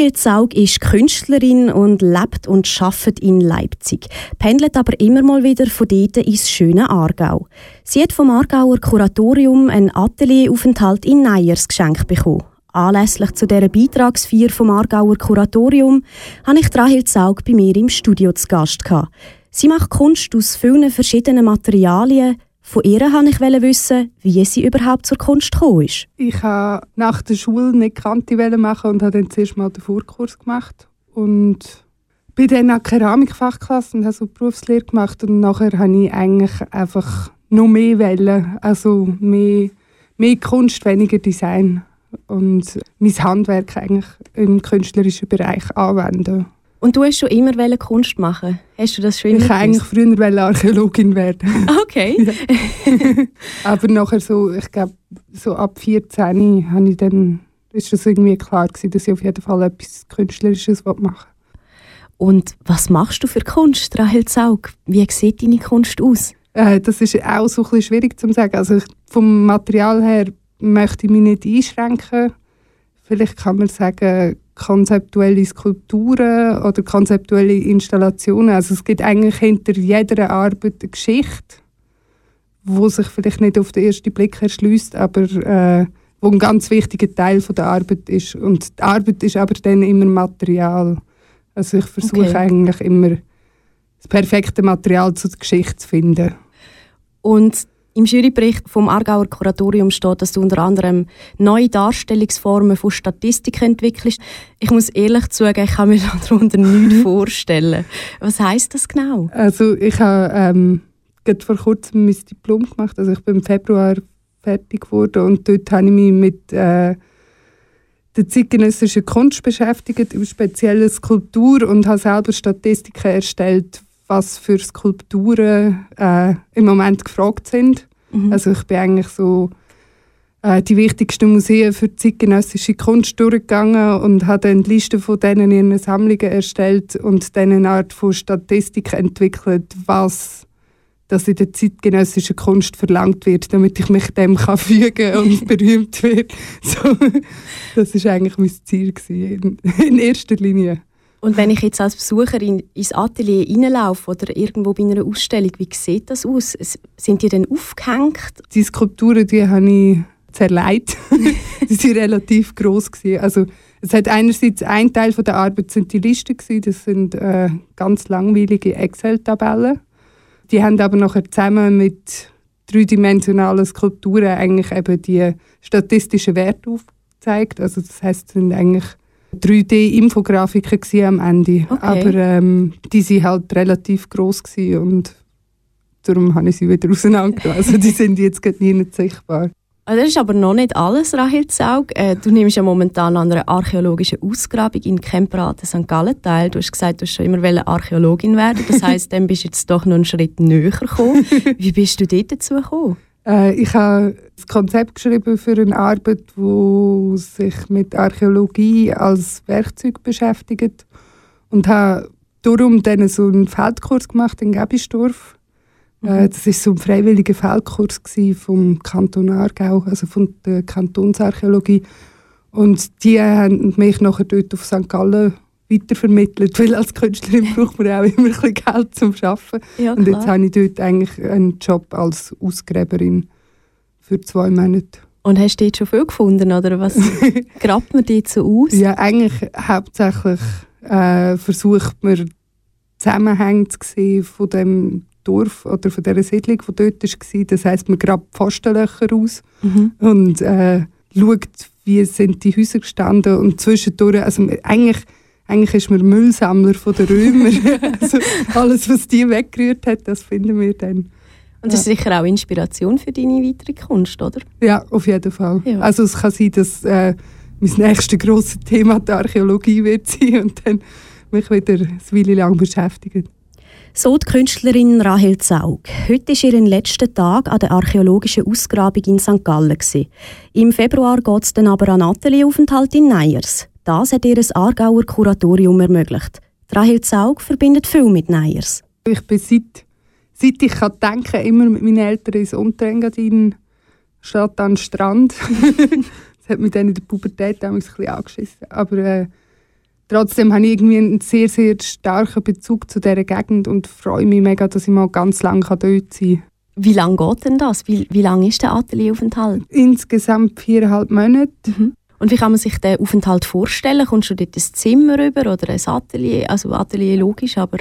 Rahel Zaug ist Künstlerin und lebt und arbeitet in Leipzig, pendelt aber immer mal wieder von dort ins schöne Aargau. Sie hat vom Aargauer Kuratorium einen Atelieraufenthalt in Neyers geschenkt bekommen. Anlässlich zu dieser Beitragsfeier vom Aargauer Kuratorium habe ich Rahel Zaug bei mir im Studio zu Gast. Sie macht Kunst aus vielen verschiedenen Materialien, von ihr wollte ich wissen, wie sie überhaupt zur Kunst gekommen ist. Ich habe nach der Schule eine Kante machen und habe dann zuerst mal den Vorkurs gemacht. Und bin dann an Keramikfachklasse und habe so Berufslehre gemacht. Und nachher habe ich eigentlich einfach noch mehr wählen. Also mehr, mehr Kunst, weniger Design. Und mein Handwerk eigentlich im künstlerischen Bereich anwenden. Und du hast schon immer Kunst machen. Hast du das schon immer Ich wollte eigentlich früher Archäologin werden. Okay. Aber nachher so, ich glaube, so ab 14 habe ich dann, ist das irgendwie klar gewesen, dass ich auf jeden Fall etwas Künstlerisches machen will. Und was machst du für Kunst, Rahel Zaug? Wie sieht deine Kunst aus? Äh, das ist auch so ein bisschen schwierig zu sagen. Also vom Material her möchte ich mich nicht einschränken. Vielleicht kann man sagen, konzeptuelle Skulpturen oder konzeptuelle Installationen. Also es gibt eigentlich hinter jeder Arbeit eine Geschichte, wo sich vielleicht nicht auf den ersten Blick erschließt, aber äh, wo ein ganz wichtiger Teil von der Arbeit ist. Und die Arbeit ist aber dann immer Material. Also ich versuche okay. eigentlich immer das perfekte Material zur Geschichte zu finden. Und im Jurybericht vom Aargauer Kuratorium steht, dass du unter anderem neue Darstellungsformen von Statistik entwickelst. Ich muss ehrlich zugeben, ich kann mir darunter nichts mhm. vorstellen. Was heißt das genau? Also ich habe ähm, vor kurzem mein Diplom gemacht. Also ich bin im Februar fertig geworden und dort habe ich mich mit äh, der zeitgenössischen Kunst beschäftigt, speziell Skulptur und habe selber Statistiken erstellt, was für Skulpturen äh, im Moment gefragt sind. Mhm. Also ich bin eigentlich so äh, die wichtigsten Museen für zeitgenössische Kunst durchgegangen und habe dann die Liste von denen in Sammlungen erstellt und dann eine Art von Statistik entwickelt, was das in der zeitgenössischen Kunst verlangt wird, damit ich mich dem kann fügen und berühmt werde. So, das ist eigentlich mein Ziel in, in erster Linie. Und wenn ich jetzt als Besucherin ins Atelier reinlaufe oder irgendwo bei einer Ausstellung, wie sieht das aus? Sind die denn aufgehängt? Die Skulpturen, die habe ich zerlegt. die waren relativ gross. Also, es hat einerseits ein Teil der Arbeit sind die Listen gewesen, das sind äh, ganz langweilige Excel-Tabellen. Die haben aber nachher zusammen mit dreidimensionalen Skulpturen eigentlich eben die statistischen Werte aufgezeigt. Also das heißt, sind eigentlich 3D-Infografiken am Ende. Okay. Aber ähm, die waren halt relativ gross und darum habe ich sie wieder auseinandergenommen. Also die sind jetzt gerade nicht sichtbar. Also das ist aber noch nicht alles, Rahel Zaug. Äh, du nimmst ja momentan an einer archäologischen Ausgrabung in Kempraten St. Gallen teil. Du hast gesagt, du hast schon immer Archäologin werden Das heisst, dann bist du jetzt doch noch einen Schritt näher gekommen. Wie bist du dort dazu gekommen? Äh, ich habe das Konzept geschrieben für eine Arbeit, die sich mit Archäologie als Werkzeug beschäftigt und habe darum dann so einen Feldkurs gemacht in Gebisdorf. Mhm. Äh, das war so ein freiwilliger Feldkurs vom Kanton Aargau, also von der Kantonsarchäologie. Und die haben mich nachher dort auf St. Gallen weitervermittelt, weil als Künstlerin braucht man auch immer ein bisschen Geld zum Arbeiten. Ja, und jetzt habe ich dort eigentlich einen Job als Ausgräberin für zwei Monate. Und hast du dort schon viel gefunden, oder was grabt man dort so aus? Ja, eigentlich hauptsächlich äh, versucht man Zusammenhänge zu sehen von dem Dorf oder von dieser Siedlung, die dort war. Das heisst, man grabt Pfostenlöcher aus mhm. und äh, schaut, wie sind die Häuser gestanden und zwischendurch, also eigentlich eigentlich ist man Müllsammler von den Römern. also alles, was die weggerührt hat, das finden wir dann. Und das ist sicher auch Inspiration für deine weitere Kunst, oder? Ja, auf jeden Fall. Ja. Also es kann sein, dass äh, mein nächstes grosses Thema die Archäologie wird sein und dann mich wieder eine Weile lang beschäftigen. So die Künstlerin Rahel Zaug. Heute ist ihr letzter Tag an der archäologischen Ausgrabung in St. Gallen. Im Februar geht es dann aber an Atelienaufenthalt in Neyers. Das hat ihr ein Aargauer Kuratorium ermöglicht. Rahel Zaug verbindet viel mit Neyers. Ich bin seit, seit ich kann denken, immer mit meinen Eltern ins Unterengadin, statt an den Strand. das hat mich dann in der Pubertät ein bisschen angeschissen. Aber äh, trotzdem habe ich irgendwie einen sehr, sehr starken Bezug zu dieser Gegend und freue mich mega, dass ich mal ganz lange dort sein kann. Wie lange geht denn das? Wie, wie lange ist der Atelieraufenthalt? Insgesamt viereinhalb Monate. Mhm. Und wie kann man sich den Aufenthalt vorstellen? Kommst du dort ein Zimmer rüber oder ein Atelier? Also Atelier logisch, aber...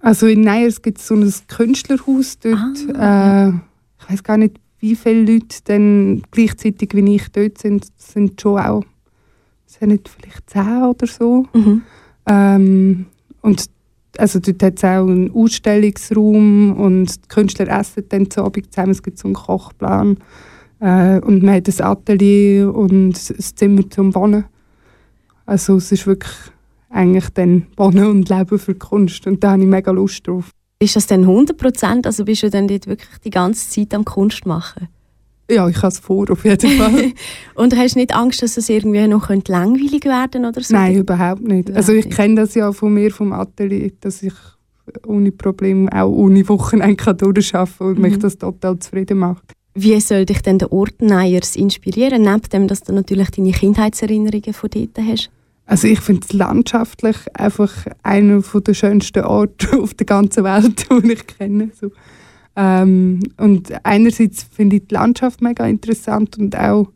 Also in Neyers gibt es so ein Künstlerhaus dort. Ah, äh, ich weiß gar nicht, wie viele Leute dann gleichzeitig wie ich dort sind. Sind schon auch sind nicht vielleicht zehn oder so. Mhm. Ähm, und also dort hat es auch einen Ausstellungsraum und die Künstler essen dann zu Abend zusammen. Es gibt so einen Kochplan. Äh, und man hat ein Atelier und ein Zimmer zum Wohnen. Also es ist wirklich eigentlich dann Wohnen und Leben für die Kunst. Und da habe ich mega Lust drauf. Ist das denn 100 Prozent? Also bist du dann dort wirklich die ganze Zeit am Kunst machen? Ja, ich habe es vor, auf jeden Fall. und hast du nicht Angst, dass es irgendwie noch langweilig werden oder so? Nein, überhaupt nicht. Überhaupt also ich kenne das ja von mir, vom Atelier, dass ich ohne Probleme auch ohne Wochenende durcharbeiten kann und mhm. mich das total zufrieden macht. Wie soll dich denn der Ort Neyers inspirieren, neben dem, dass du natürlich deine Kindheitserinnerungen von dort hast? Also ich finde es landschaftlich einfach einer der schönsten Orte auf der ganzen Welt, die ich kenne. So. Ähm, und einerseits finde ich die Landschaft mega interessant und auch die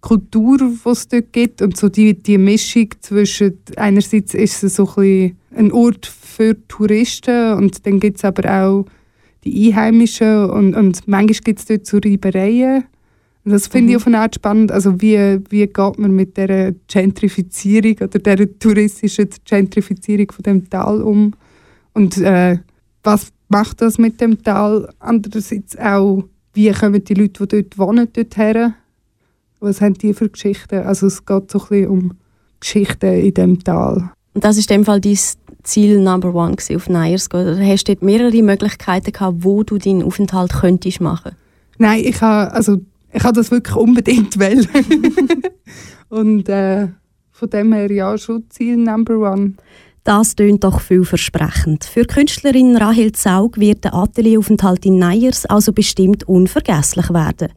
Kultur, die es dort gibt und so die, die Mischung zwischen, einerseits ist es so ein, ein Ort für Touristen und dann gibt es aber auch die Einheimischen und, und manchmal gibt es dort so Reibereien. Das finde mhm. ich auf eine Art spannend. Also wie, wie geht man mit der Gentrifizierung oder der touristischen Gentrifizierung von dem Tal um? Und äh, was macht das mit dem Tal? Andererseits auch, wie kommen die Leute, die dort wohnen, dort her? Was haben die für Geschichten? Also es geht so ein bisschen um Geschichten in dem Tal. Und das ist in dem Fall dein Ziel Number One auf Neyers? Oder hast du dort mehrere Möglichkeiten gehabt, wo du deinen Aufenthalt könntest machen? Nein, ich habe also ich habe das wirklich unbedingt wollen. Und äh, von dem her ja schon Ziel Number One. Das tönt doch vielversprechend. Für Künstlerin Rahel Zaug wird der Atelieraufenthalt in Neyers also bestimmt unvergesslich werden.